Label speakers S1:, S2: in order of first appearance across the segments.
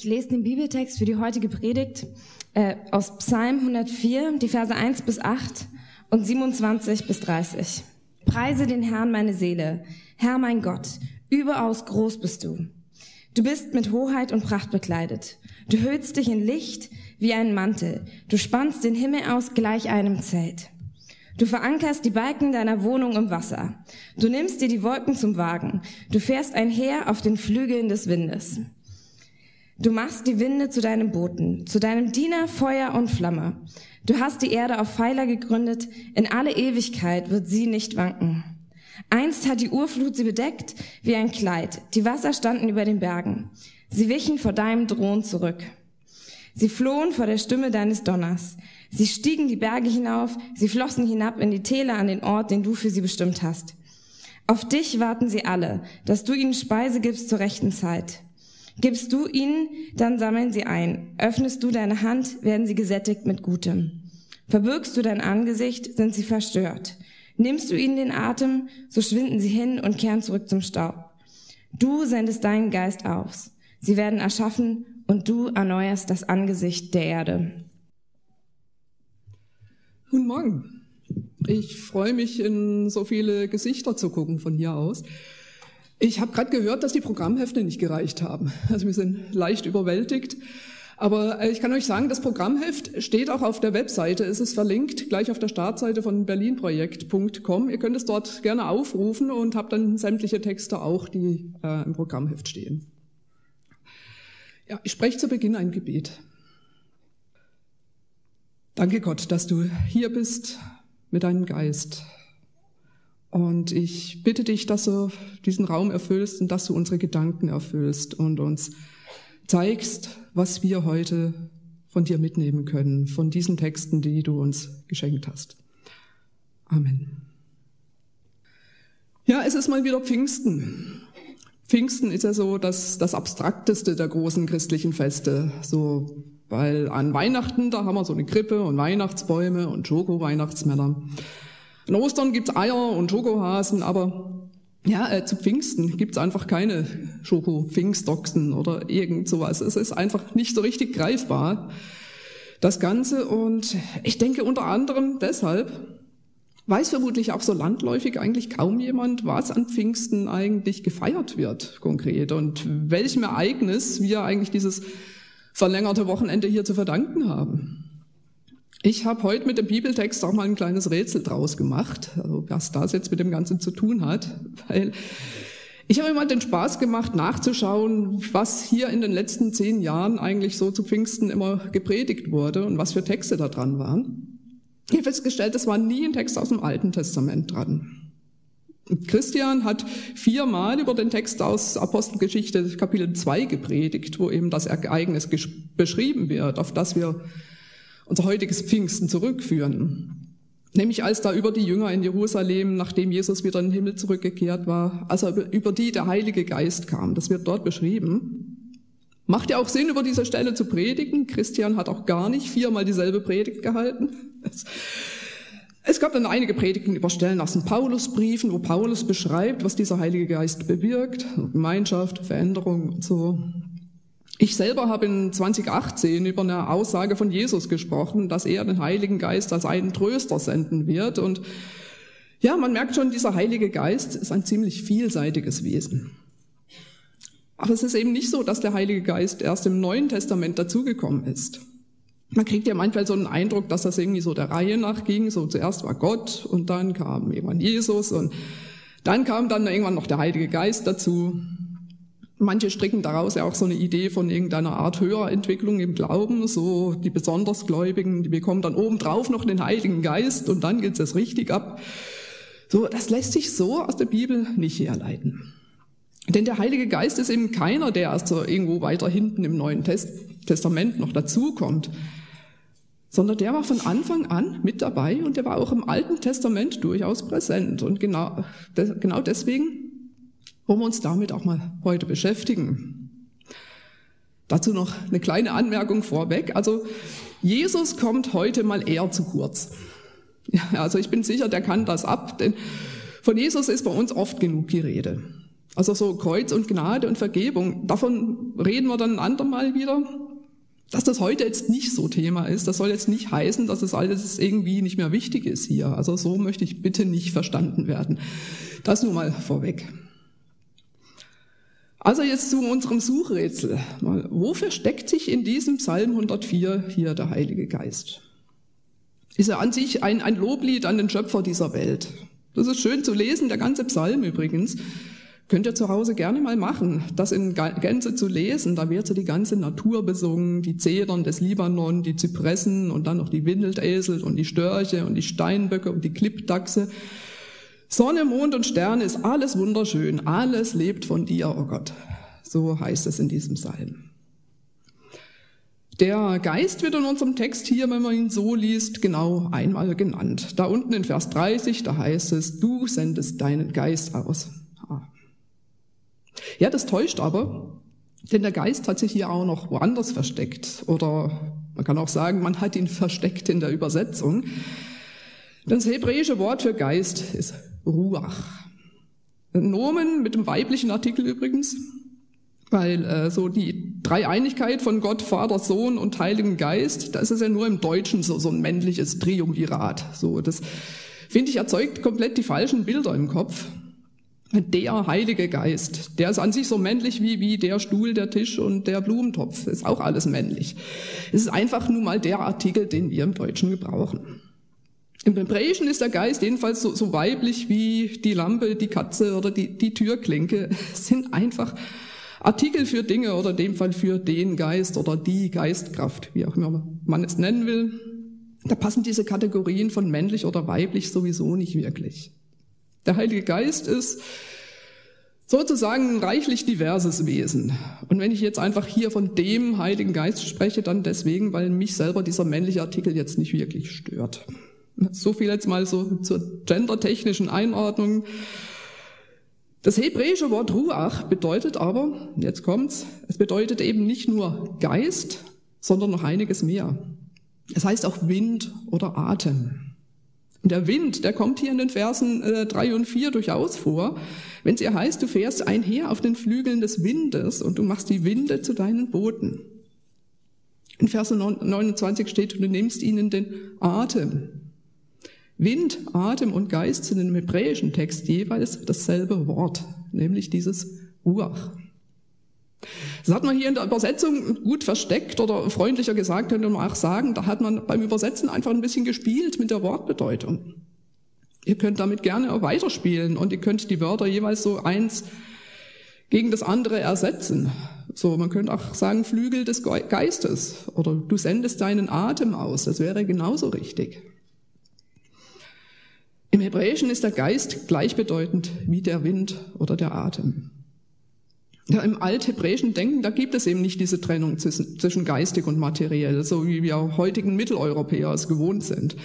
S1: Ich lese den Bibeltext für die heutige Predigt äh, aus Psalm 104, die Verse 1 bis 8 und 27 bis 30. Preise den Herrn meine Seele, Herr mein Gott, überaus groß bist du. Du bist mit Hoheit und Pracht bekleidet. Du hüllst dich in Licht wie einen Mantel. Du spannst den Himmel aus gleich einem Zelt. Du verankerst die Balken deiner Wohnung im Wasser. Du nimmst dir die Wolken zum Wagen. Du fährst einher auf den Flügeln des Windes. Du machst die Winde zu deinem Boten, zu deinem Diener Feuer und Flamme. Du hast die Erde auf Pfeiler gegründet, in alle Ewigkeit wird sie nicht wanken. Einst hat die Urflut sie bedeckt wie ein Kleid, die Wasser standen über den Bergen. Sie wichen vor deinem Drohn zurück. Sie flohen vor der Stimme deines Donners. Sie stiegen die Berge hinauf, sie flossen hinab in die Täler an den Ort, den du für sie bestimmt hast. Auf dich warten sie alle, dass du ihnen Speise gibst zur rechten Zeit. Gibst du ihnen, dann sammeln sie ein. Öffnest du deine Hand, werden sie gesättigt mit Gutem. Verbirgst du dein Angesicht, sind sie verstört. Nimmst du ihnen den Atem, so schwinden sie hin und kehren zurück zum Staub. Du sendest deinen Geist aus. Sie werden erschaffen und du erneuerst das Angesicht der Erde.
S2: Guten Morgen. Ich freue mich, in so viele Gesichter zu gucken von hier aus. Ich habe gerade gehört, dass die Programmhefte nicht gereicht haben. Also wir sind leicht überwältigt. Aber äh, ich kann euch sagen, das Programmheft steht auch auf der Webseite. Es ist verlinkt gleich auf der Startseite von berlinprojekt.com. Ihr könnt es dort gerne aufrufen und habt dann sämtliche Texte auch, die äh, im Programmheft stehen. Ja, ich spreche zu Beginn ein Gebet. Danke Gott, dass du hier bist mit deinem Geist. Und ich bitte dich, dass du diesen Raum erfüllst und dass du unsere Gedanken erfüllst und uns zeigst, was wir heute von dir mitnehmen können, von diesen Texten, die du uns geschenkt hast. Amen. Ja, es ist mal wieder Pfingsten. Pfingsten ist ja so das, das abstrakteste der großen christlichen Feste. So, weil an Weihnachten, da haben wir so eine Krippe und Weihnachtsbäume und Schoko-Weihnachtsmänner. In Ostern gibt's Eier und Schokohasen, aber ja, äh, zu Pfingsten gibt's einfach keine Schoko-Pfingstochsen oder irgend sowas. Es ist einfach nicht so richtig greifbar, das Ganze. Und ich denke unter anderem deshalb, weiß vermutlich auch so landläufig eigentlich kaum jemand, was an Pfingsten eigentlich gefeiert wird konkret und welchem Ereignis wir eigentlich dieses verlängerte Wochenende hier zu verdanken haben. Ich habe heute mit dem Bibeltext auch mal ein kleines Rätsel draus gemacht, also was das jetzt mit dem Ganzen zu tun hat, weil ich habe immer den Spaß gemacht, nachzuschauen, was hier in den letzten zehn Jahren eigentlich so zu Pfingsten immer gepredigt wurde und was für Texte da dran waren. Ich habe festgestellt, es war nie ein Text aus dem Alten Testament dran. Christian hat viermal über den Text aus Apostelgeschichte Kapitel 2 gepredigt, wo eben das Ereignis beschrieben wird, auf das wir unser heutiges Pfingsten zurückführen. Nämlich als da über die Jünger in Jerusalem, nachdem Jesus wieder in den Himmel zurückgekehrt war, also über die der Heilige Geist kam. Das wird dort beschrieben. Macht ja auch Sinn, über diese Stelle zu predigen. Christian hat auch gar nicht viermal dieselbe Predigt gehalten. Es gab dann einige Predigten über Stellen aus den Paulusbriefen, wo Paulus beschreibt, was dieser Heilige Geist bewirkt, Gemeinschaft, Veränderung und so. Ich selber habe in 2018 über eine Aussage von Jesus gesprochen, dass er den Heiligen Geist als einen Tröster senden wird. Und ja, man merkt schon, dieser Heilige Geist ist ein ziemlich vielseitiges Wesen. Aber es ist eben nicht so, dass der Heilige Geist erst im Neuen Testament dazugekommen ist. Man kriegt ja manchmal so einen Eindruck, dass das irgendwie so der Reihe nach ging. So zuerst war Gott und dann kam irgendwann Jesus und dann kam dann irgendwann noch der Heilige Geist dazu. Manche stricken daraus ja auch so eine Idee von irgendeiner Art höherer Entwicklung im Glauben, so die besonders Gläubigen, die bekommen dann obendrauf noch den Heiligen Geist und dann geht es richtig ab. So, das lässt sich so aus der Bibel nicht herleiten. Denn der Heilige Geist ist eben keiner, der erst so irgendwo weiter hinten im Neuen Testament noch dazukommt, sondern der war von Anfang an mit dabei und der war auch im Alten Testament durchaus präsent. Und genau, genau deswegen wollen wir uns damit auch mal heute beschäftigen. Dazu noch eine kleine Anmerkung vorweg. Also Jesus kommt heute mal eher zu kurz. Ja, also ich bin sicher, der kann das ab, denn von Jesus ist bei uns oft genug die Rede. Also so Kreuz und Gnade und Vergebung, davon reden wir dann ein andermal wieder. Dass das heute jetzt nicht so Thema ist, das soll jetzt nicht heißen, dass es alles irgendwie nicht mehr wichtig ist hier. Also so möchte ich bitte nicht verstanden werden. Das nur mal vorweg. Also jetzt zu unserem Suchrätsel. Wo versteckt sich in diesem Psalm 104 hier der Heilige Geist? Ist er an sich ein, ein Loblied an den Schöpfer dieser Welt? Das ist schön zu lesen, der ganze Psalm übrigens. Könnt ihr zu Hause gerne mal machen, das in Gänze zu lesen. Da wird so die ganze Natur besungen, die Zedern des Libanon, die Zypressen und dann noch die Windesel und die Störche und die Steinböcke und die Klippdachse. Sonne, Mond und Sterne ist alles wunderschön, alles lebt von dir, oh Gott. So heißt es in diesem Psalm. Der Geist wird in unserem Text hier, wenn man ihn so liest, genau einmal genannt. Da unten in Vers 30, da heißt es, du sendest deinen Geist aus. Ja, das täuscht aber, denn der Geist hat sich hier auch noch woanders versteckt. Oder man kann auch sagen, man hat ihn versteckt in der Übersetzung. Das hebräische Wort für Geist ist Ruach. Nomen mit dem weiblichen Artikel übrigens, weil äh, so die Dreieinigkeit von Gott, Vater, Sohn und Heiligen Geist, da ist es ja nur im Deutschen so, so ein männliches Triumvirat. So, das finde ich erzeugt komplett die falschen Bilder im Kopf. Der Heilige Geist, der ist an sich so männlich wie, wie der Stuhl, der Tisch und der Blumentopf. Ist auch alles männlich. Es ist einfach nun mal der Artikel, den wir im Deutschen gebrauchen. Im Hebräischen ist der Geist jedenfalls so, so weiblich wie die Lampe, die Katze oder die, die Türklinke. Es sind einfach Artikel für Dinge oder in dem Fall für den Geist oder die Geistkraft, wie auch immer man es nennen will. Da passen diese Kategorien von männlich oder weiblich sowieso nicht wirklich. Der Heilige Geist ist sozusagen ein reichlich diverses Wesen. Und wenn ich jetzt einfach hier von dem Heiligen Geist spreche, dann deswegen, weil mich selber dieser männliche Artikel jetzt nicht wirklich stört. So viel jetzt mal so zur gendertechnischen Einordnung. Das hebräische Wort Ruach bedeutet aber, jetzt kommt's, es bedeutet eben nicht nur Geist, sondern noch einiges mehr. Es heißt auch Wind oder Atem. Und der Wind, der kommt hier in den Versen äh, 3 und 4 durchaus vor. Wenn es ihr heißt, du fährst einher auf den Flügeln des Windes und du machst die Winde zu deinen Booten. In Verse 29 steht, du nimmst ihnen den Atem. Wind, Atem und Geist sind im hebräischen Text jeweils dasselbe Wort, nämlich dieses Ruach. Das hat man hier in der Übersetzung gut versteckt oder freundlicher gesagt, könnte man auch sagen, da hat man beim Übersetzen einfach ein bisschen gespielt mit der Wortbedeutung. Ihr könnt damit gerne auch weiterspielen und ihr könnt die Wörter jeweils so eins gegen das andere ersetzen. So, man könnte auch sagen Flügel des Geistes oder du sendest deinen Atem aus. Das wäre genauso richtig. Im Hebräischen ist der Geist gleichbedeutend wie der Wind oder der Atem. Ja, Im althebräischen Denken, da gibt es eben nicht diese Trennung zwischen geistig und materiell, so wie wir heutigen Mitteleuropäer es gewohnt sind.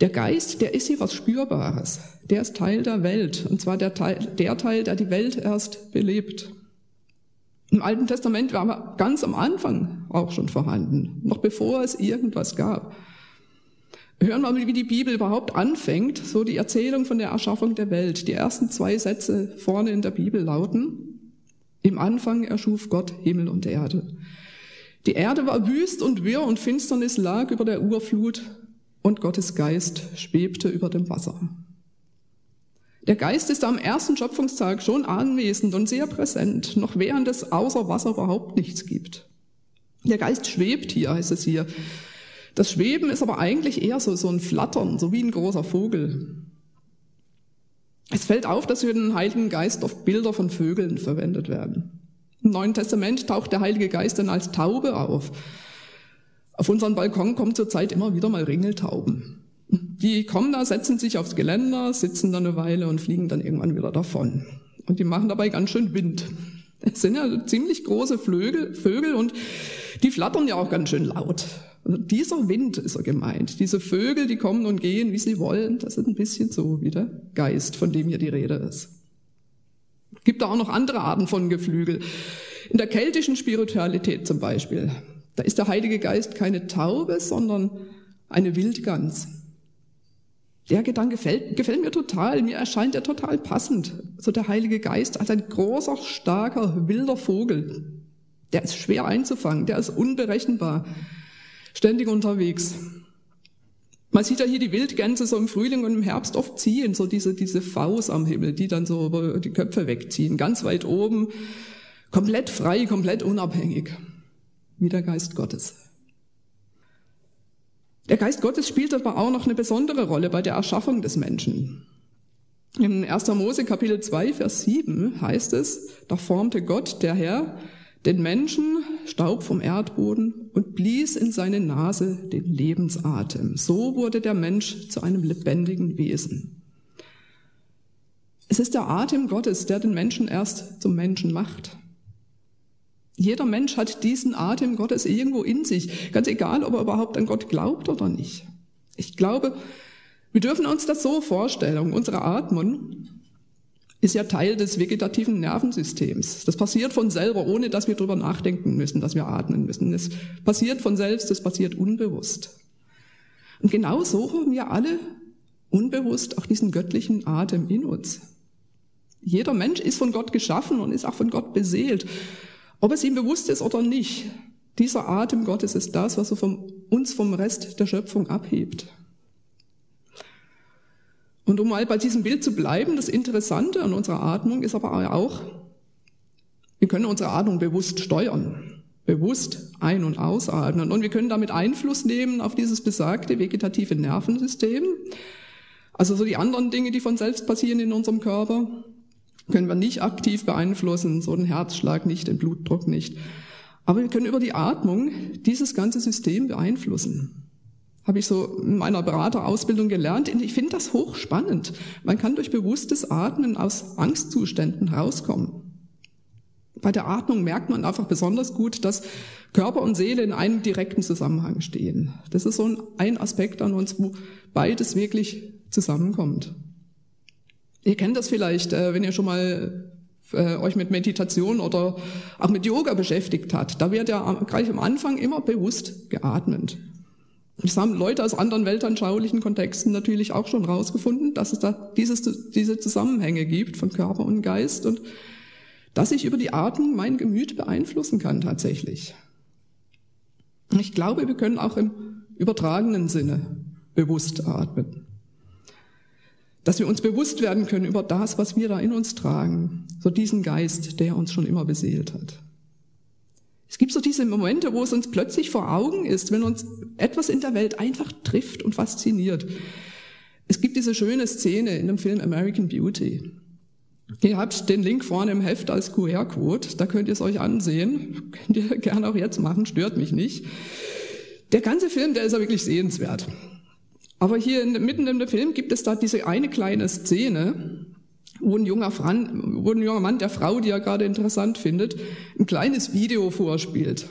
S2: Der Geist, der ist hier was Spürbares. Der ist Teil der Welt. Und zwar der Teil, der Teil, der die Welt erst belebt. Im Alten Testament war er ganz am Anfang auch schon vorhanden, noch bevor es irgendwas gab. Hören wir mal, wie die Bibel überhaupt anfängt, so die Erzählung von der Erschaffung der Welt. Die ersten zwei Sätze vorne in der Bibel lauten, im Anfang erschuf Gott Himmel und Erde. Die Erde war wüst und wirr und Finsternis lag über der Urflut und Gottes Geist schwebte über dem Wasser. Der Geist ist am ersten Schöpfungstag schon anwesend und sehr präsent, noch während es außer Wasser überhaupt nichts gibt. Der Geist schwebt hier, heißt es hier. Das Schweben ist aber eigentlich eher so, so ein Flattern, so wie ein großer Vogel. Es fällt auf, dass für den Heiligen Geist oft Bilder von Vögeln verwendet werden. Im Neuen Testament taucht der Heilige Geist dann als Taube auf. Auf unseren Balkon kommen zurzeit immer wieder mal Ringeltauben. Die kommen da, setzen sich aufs Geländer, sitzen da eine Weile und fliegen dann irgendwann wieder davon. Und die machen dabei ganz schön Wind. Es sind ja ziemlich große Flögel, Vögel und die flattern ja auch ganz schön laut. Dieser Wind ist er gemeint. Diese Vögel, die kommen und gehen, wie sie wollen, das ist ein bisschen so wie der Geist, von dem hier die Rede ist. Gibt da auch noch andere Arten von Geflügel. In der keltischen Spiritualität zum Beispiel, da ist der Heilige Geist keine Taube, sondern eine Wildgans. Der Gedanke gefällt, gefällt mir total, mir erscheint er total passend. So der Heilige Geist als ein großer, starker, wilder Vogel. Der ist schwer einzufangen, der ist unberechenbar, ständig unterwegs. Man sieht ja hier die Wildgänse so im Frühling und im Herbst oft ziehen, so diese, diese Faust am Himmel, die dann so über die Köpfe wegziehen, ganz weit oben, komplett frei, komplett unabhängig, wie der Geist Gottes. Der Geist Gottes spielt aber auch noch eine besondere Rolle bei der Erschaffung des Menschen. In 1. Mose Kapitel 2, Vers 7 heißt es, da formte Gott, der Herr, den Menschen Staub vom Erdboden und blies in seine Nase den Lebensatem. So wurde der Mensch zu einem lebendigen Wesen. Es ist der Atem Gottes, der den Menschen erst zum Menschen macht. Jeder Mensch hat diesen Atem Gottes irgendwo in sich, ganz egal, ob er überhaupt an Gott glaubt oder nicht. Ich glaube, wir dürfen uns das so vorstellen. Unsere Atmung ist ja Teil des vegetativen Nervensystems. Das passiert von selber, ohne dass wir darüber nachdenken müssen, dass wir atmen müssen. Es passiert von selbst, es passiert unbewusst. Und genau so haben wir alle unbewusst auch diesen göttlichen Atem in uns. Jeder Mensch ist von Gott geschaffen und ist auch von Gott beseelt. Ob es ihm bewusst ist oder nicht, dieser Atem Gottes ist das, was uns vom Rest der Schöpfung abhebt. Und um mal bei diesem Bild zu bleiben, das Interessante an unserer Atmung ist aber auch, wir können unsere Atmung bewusst steuern, bewusst ein- und ausatmen. Und wir können damit Einfluss nehmen auf dieses besagte vegetative Nervensystem. Also so die anderen Dinge, die von selbst passieren in unserem Körper, können wir nicht aktiv beeinflussen, so den Herzschlag nicht, den Blutdruck nicht. Aber wir können über die Atmung dieses ganze System beeinflussen habe ich so in meiner Beraterausbildung gelernt. Ich finde das hochspannend. Man kann durch bewusstes Atmen aus Angstzuständen rauskommen. Bei der Atmung merkt man einfach besonders gut, dass Körper und Seele in einem direkten Zusammenhang stehen. Das ist so ein Aspekt an uns, wo beides wirklich zusammenkommt. Ihr kennt das vielleicht, äh, wenn ihr schon mal äh, euch mit Meditation oder auch mit Yoga beschäftigt habt. Da wird ja gleich am Anfang immer bewusst geatmet. Das haben Leute aus anderen weltanschaulichen Kontexten natürlich auch schon rausgefunden, dass es da dieses, diese Zusammenhänge gibt von Körper und Geist und dass ich über die Atmung mein Gemüt beeinflussen kann tatsächlich. Ich glaube, wir können auch im übertragenen Sinne bewusst atmen. Dass wir uns bewusst werden können über das, was wir da in uns tragen, so diesen Geist, der uns schon immer beseelt hat. Es gibt so diese Momente, wo es uns plötzlich vor Augen ist, wenn uns etwas in der Welt einfach trifft und fasziniert. Es gibt diese schöne Szene in dem Film American Beauty. Ihr habt den Link vorne im Heft als QR-Code, da könnt ihr es euch ansehen. Könnt ihr gerne auch jetzt machen, stört mich nicht. Der ganze Film, der ist ja wirklich sehenswert. Aber hier mitten in dem Film gibt es da diese eine kleine Szene, wo ein junger, Fran, wo ein junger Mann der Frau, die er gerade interessant findet, ein kleines Video vorspielt.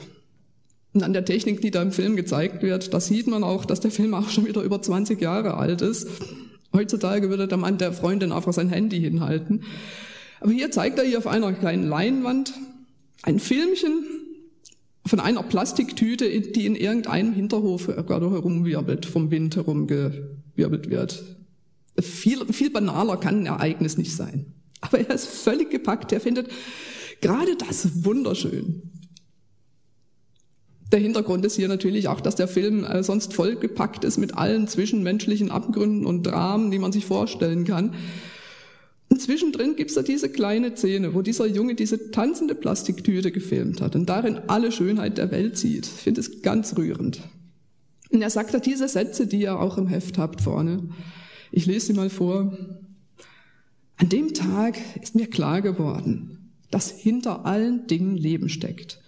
S2: Und an der Technik, die da im Film gezeigt wird, da sieht man auch, dass der Film auch schon wieder über 20 Jahre alt ist. Heutzutage würde der Mann der Freundin einfach sein Handy hinhalten. Aber hier zeigt er hier auf einer kleinen Leinwand ein Filmchen von einer Plastiktüte, die in irgendeinem Hinterhof gerade herumwirbelt, vom Wind herumgewirbelt wird. Viel, viel banaler kann ein Ereignis nicht sein. Aber er ist völlig gepackt. Er findet gerade das wunderschön. Der Hintergrund ist hier natürlich auch, dass der Film äh, sonst vollgepackt ist mit allen zwischenmenschlichen Abgründen und Dramen, die man sich vorstellen kann. Und zwischendrin gibt's da diese kleine Szene, wo dieser Junge diese tanzende Plastiktüte gefilmt hat und darin alle Schönheit der Welt sieht. Ich finde es ganz rührend. Und er sagt da diese Sätze, die ihr auch im Heft habt vorne. Ich lese sie mal vor. An dem Tag ist mir klar geworden, dass hinter allen Dingen Leben steckt.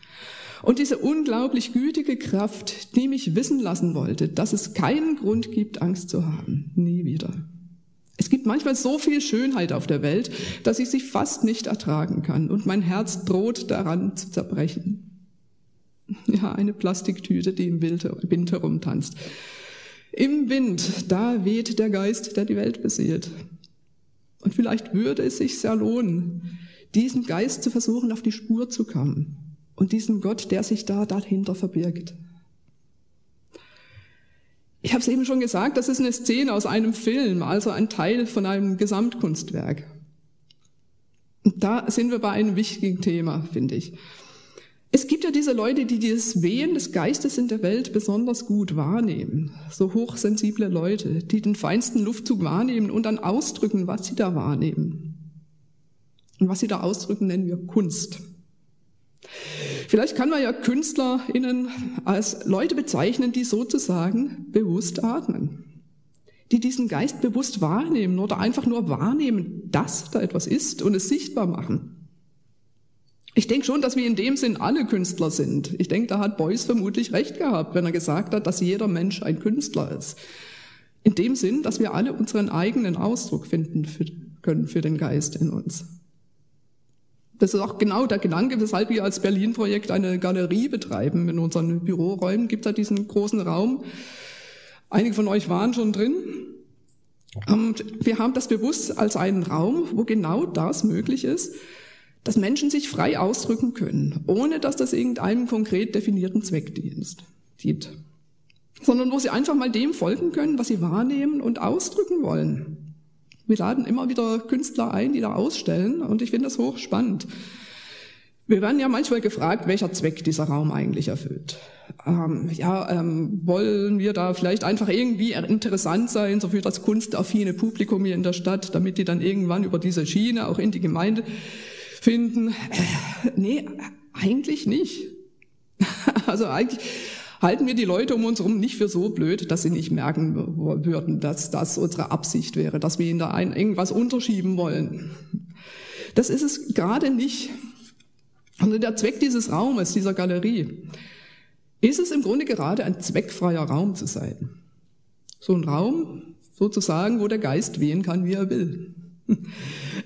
S2: Und diese unglaublich gütige Kraft, die mich wissen lassen wollte, dass es keinen Grund gibt, Angst zu haben. Nie wieder. Es gibt manchmal so viel Schönheit auf der Welt, dass ich sie fast nicht ertragen kann und mein Herz droht daran zu zerbrechen. Ja, eine Plastiktüte, die im Wind herumtanzt. Im Wind, da weht der Geist, der die Welt beseelt. Und vielleicht würde es sich sehr lohnen, diesem Geist zu versuchen, auf die Spur zu kommen und diesem Gott, der sich da dahinter verbirgt. Ich habe es eben schon gesagt, das ist eine Szene aus einem Film, also ein Teil von einem Gesamtkunstwerk. Und da sind wir bei einem wichtigen Thema, finde ich. Es gibt ja diese Leute, die dieses Wehen des Geistes in der Welt besonders gut wahrnehmen. So hochsensible Leute, die den feinsten Luftzug wahrnehmen und dann ausdrücken, was sie da wahrnehmen. Und was sie da ausdrücken, nennen wir Kunst. Vielleicht kann man ja KünstlerInnen als Leute bezeichnen, die sozusagen bewusst atmen. Die diesen Geist bewusst wahrnehmen oder einfach nur wahrnehmen, dass da etwas ist und es sichtbar machen. Ich denke schon, dass wir in dem Sinn alle Künstler sind. Ich denke, da hat Beuys vermutlich recht gehabt, wenn er gesagt hat, dass jeder Mensch ein Künstler ist. In dem Sinn, dass wir alle unseren eigenen Ausdruck finden können für den Geist in uns. Das ist auch genau der Gedanke, weshalb wir als Berlin-Projekt eine Galerie betreiben. In unseren Büroräumen gibt es da diesen großen Raum. Einige von euch waren schon drin. Und wir haben das bewusst als einen Raum, wo genau das möglich ist, dass Menschen sich frei ausdrücken können, ohne dass das irgendeinem konkret definierten Zweck dient, sondern wo sie einfach mal dem folgen können, was sie wahrnehmen und ausdrücken wollen. Wir laden immer wieder Künstler ein, die da ausstellen und ich finde das hochspannend. Wir werden ja manchmal gefragt, welcher Zweck dieser Raum eigentlich erfüllt. Ähm, ja, ähm, wollen wir da vielleicht einfach irgendwie interessant sein, so für das kunstaffine Publikum hier in der Stadt, damit die dann irgendwann über diese Schiene auch in die Gemeinde finden? Äh, nee, eigentlich nicht. also eigentlich halten wir die Leute um uns herum nicht für so blöd, dass sie nicht merken würden, dass das unsere Absicht wäre, dass wir ihnen da ein, irgendwas unterschieben wollen. Das ist es gerade nicht. Und der Zweck dieses Raumes, dieser Galerie, ist es im Grunde gerade ein zweckfreier Raum zu sein. So ein Raum, sozusagen, wo der Geist wehen kann, wie er will.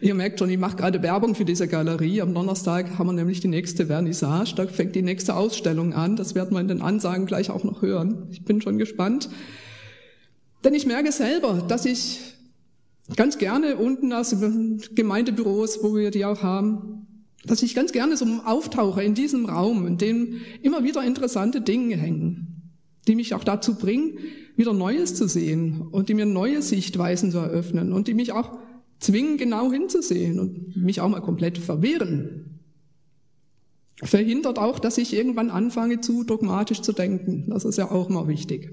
S2: Ihr merkt schon, ich mache gerade Werbung für diese Galerie. Am Donnerstag haben wir nämlich die nächste Vernissage. Da fängt die nächste Ausstellung an. Das werden wir in den Ansagen gleich auch noch hören. Ich bin schon gespannt. Denn ich merke selber, dass ich ganz gerne unten aus Gemeindebüros, wo wir die auch haben, dass ich ganz gerne so auftauche in diesem Raum, in dem immer wieder interessante Dinge hängen, die mich auch dazu bringen, wieder Neues zu sehen und die mir neue Sichtweisen zu eröffnen und die mich auch zwingen, genau hinzusehen und mich auch mal komplett verwehren. Verhindert auch, dass ich irgendwann anfange, zu dogmatisch zu denken. Das ist ja auch mal wichtig.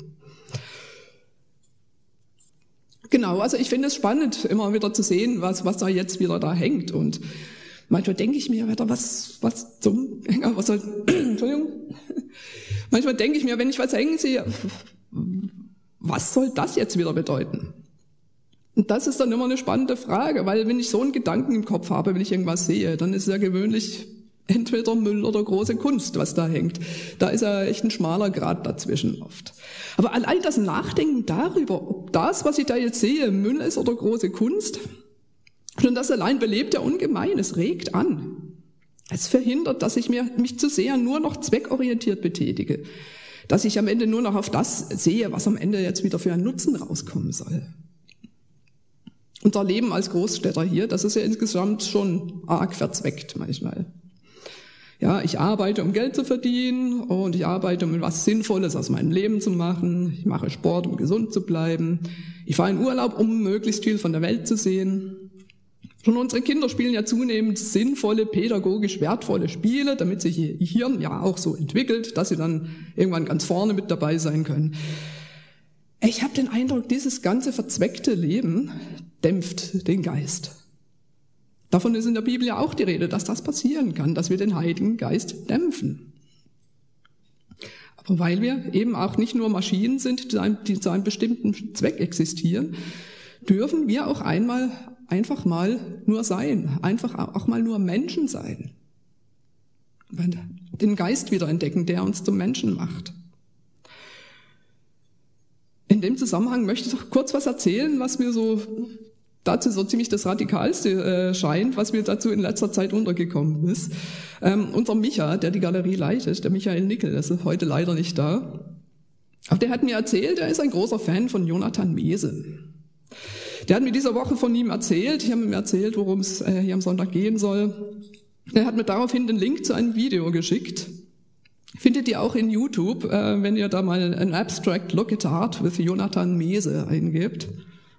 S2: Genau, also ich finde es spannend, immer wieder zu sehen, was, was da jetzt wieder da hängt. Und manchmal denke ich mir was, was zum, was soll, Entschuldigung. Manchmal denke ich mir, wenn ich was hängen sehe, was soll das jetzt wieder bedeuten? Und das ist dann immer eine spannende Frage, weil wenn ich so einen Gedanken im Kopf habe, wenn ich irgendwas sehe, dann ist es ja gewöhnlich entweder Müll oder große Kunst, was da hängt. Da ist ja echt ein schmaler Grad dazwischen oft. Aber allein das Nachdenken darüber, ob das, was ich da jetzt sehe, Müll ist oder große Kunst, schon das allein belebt ja ungemein, es regt an. Es verhindert, dass ich mir, mich zu sehr nur noch zweckorientiert betätige. Dass ich am Ende nur noch auf das sehe, was am Ende jetzt wieder für einen Nutzen rauskommen soll. Unser Leben als Großstädter hier, das ist ja insgesamt schon arg verzweckt manchmal. Ja, ich arbeite, um Geld zu verdienen und ich arbeite, um etwas Sinnvolles aus meinem Leben zu machen. Ich mache Sport, um gesund zu bleiben. Ich fahre in Urlaub, um möglichst viel von der Welt zu sehen. Schon unsere Kinder spielen ja zunehmend sinnvolle, pädagogisch wertvolle Spiele, damit sich ihr Hirn ja auch so entwickelt, dass sie dann irgendwann ganz vorne mit dabei sein können. Ich habe den Eindruck, dieses ganze verzweckte Leben, dämpft den Geist. Davon ist in der Bibel ja auch die Rede, dass das passieren kann, dass wir den Heiligen Geist dämpfen. Aber weil wir eben auch nicht nur Maschinen sind, die zu einem, bestimmten Zweck existieren, dürfen wir auch einmal einfach mal nur sein, einfach auch mal nur Menschen sein. Den Geist wieder entdecken, der uns zum Menschen macht. In dem Zusammenhang möchte ich kurz was erzählen, was mir so dazu so ziemlich das Radikalste äh, scheint, was mir dazu in letzter Zeit untergekommen ist. Ähm, unser Micha, der die Galerie leitet, der Michael Nickel, ist heute leider nicht da. Aber der hat mir erzählt, er ist ein großer Fan von Jonathan Mese. Der hat mir diese Woche von ihm erzählt, ich habe ihm erzählt, worum es äh, hier am Sonntag gehen soll. Er hat mir daraufhin den Link zu einem Video geschickt, Findet ihr auch in YouTube, äh, wenn ihr da mal ein Abstract Look at Art with Jonathan Mese eingebt.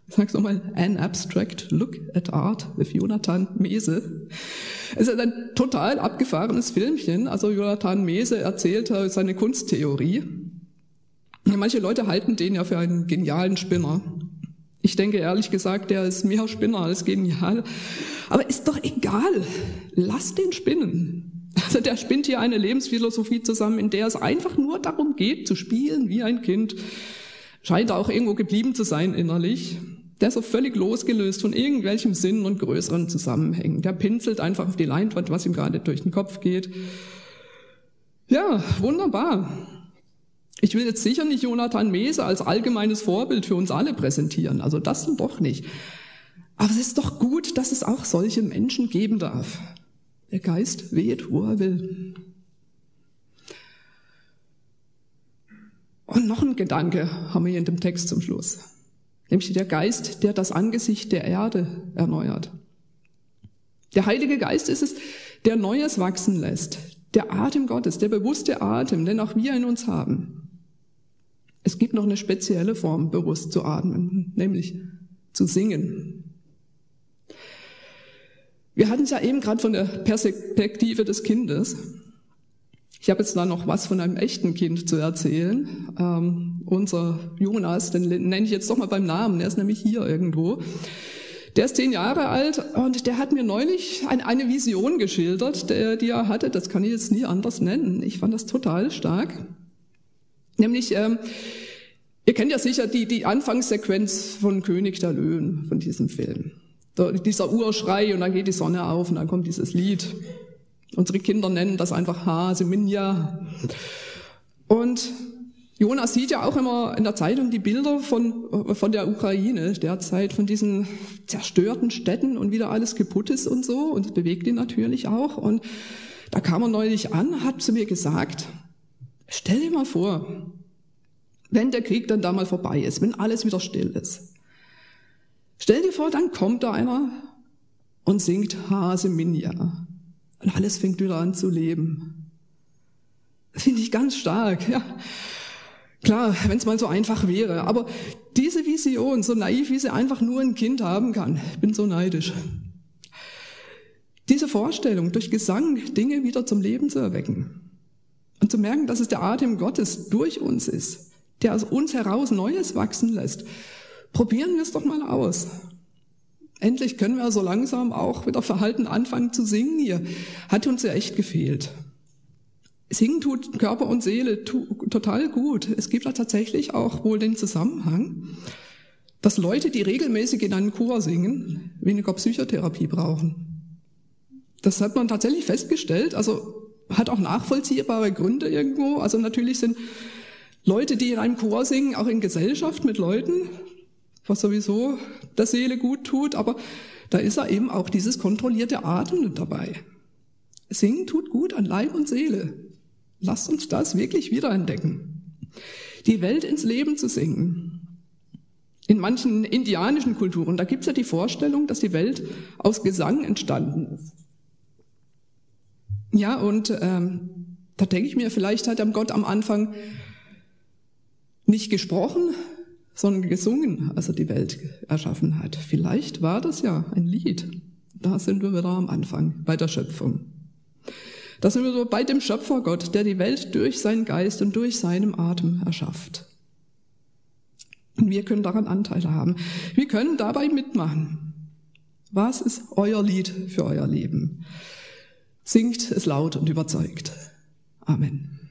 S2: Ich sag's nochmal, An Abstract Look at Art with Jonathan Mese. Es ist ein total abgefahrenes Filmchen. Also Jonathan Mese erzählt seine Kunsttheorie. Manche Leute halten den ja für einen genialen Spinner. Ich denke ehrlich gesagt, der ist mehr Spinner als genial. Aber ist doch egal. Lass den spinnen. Also der spinnt hier eine Lebensphilosophie zusammen, in der es einfach nur darum geht, zu spielen wie ein Kind. Scheint auch irgendwo geblieben zu sein innerlich. Der ist so völlig losgelöst von irgendwelchem Sinn und größeren Zusammenhängen. Der pinselt einfach auf die Leinwand, was ihm gerade durch den Kopf geht. Ja, wunderbar. Ich will jetzt sicher nicht Jonathan Mese als allgemeines Vorbild für uns alle präsentieren, also das doch nicht. Aber es ist doch gut, dass es auch solche Menschen geben darf. Der Geist weht, wo er will. Und noch ein Gedanke haben wir hier in dem Text zum Schluss. Nämlich der Geist, der das Angesicht der Erde erneuert. Der Heilige Geist ist es, der Neues wachsen lässt. Der Atem Gottes, der bewusste Atem, den auch wir in uns haben. Es gibt noch eine spezielle Form, bewusst zu atmen, nämlich zu singen. Wir hatten es ja eben gerade von der Perspektive des Kindes. Ich habe jetzt da noch was von einem echten Kind zu erzählen. Ähm, unser Jonas, den nenne ich jetzt doch mal beim Namen, der ist nämlich hier irgendwo. Der ist zehn Jahre alt und der hat mir neulich ein, eine Vision geschildert, der, die er hatte. Das kann ich jetzt nie anders nennen. Ich fand das total stark. Nämlich, ähm, ihr kennt ja sicher die, die Anfangssequenz von König der Löwen, von diesem Film. Dieser Urschrei und dann geht die Sonne auf und dann kommt dieses Lied. Unsere Kinder nennen das einfach Hase Minja. Und Jonas sieht ja auch immer in der Zeitung die Bilder von, von der Ukraine derzeit, von diesen zerstörten Städten und wieder alles kaputt ist und so. Und das bewegt ihn natürlich auch. Und da kam er neulich an, hat zu mir gesagt, Stell dir mal vor, wenn der Krieg dann da mal vorbei ist, wenn alles wieder still ist. Stell dir vor, dann kommt da einer und singt Hase Minja. Und alles fängt wieder an zu leben. Das finde ich ganz stark, ja. Klar, wenn es mal so einfach wäre. Aber diese Vision, so naiv, wie sie einfach nur ein Kind haben kann, bin so neidisch. Diese Vorstellung, durch Gesang Dinge wieder zum Leben zu erwecken. Und zu merken, dass es der Atem Gottes durch uns ist, der aus uns heraus Neues wachsen lässt. Probieren wir es doch mal aus. Endlich können wir so langsam auch wieder verhalten anfangen zu singen hier. Hat uns ja echt gefehlt. Singen tut Körper und Seele total gut. Es gibt da tatsächlich auch wohl den Zusammenhang, dass Leute, die regelmäßig in einen Chor singen, weniger Psychotherapie brauchen. Das hat man tatsächlich festgestellt. Also hat auch nachvollziehbare Gründe irgendwo. Also natürlich sind Leute, die in einem Chor singen, auch in Gesellschaft mit Leuten, was sowieso der Seele gut tut, aber da ist er eben auch dieses kontrollierte Atmen dabei. Singen tut gut an Leib und Seele. Lasst uns das wirklich wiederentdecken. Die Welt ins Leben zu singen. In manchen indianischen Kulturen, da gibt's ja die Vorstellung, dass die Welt aus Gesang entstanden ist. Ja, und ähm, da denke ich mir, vielleicht hat Gott am Anfang nicht gesprochen, sondern gesungen, als er die Welt erschaffen hat. Vielleicht war das ja ein Lied. Da sind wir wieder am Anfang, bei der Schöpfung. Da sind wir so bei dem Schöpfer Gott, der die Welt durch seinen Geist und durch seinen Atem erschafft. Und wir können daran Anteil haben. Wir können dabei mitmachen. Was ist euer Lied für euer Leben? Singt es laut und überzeugt. Amen.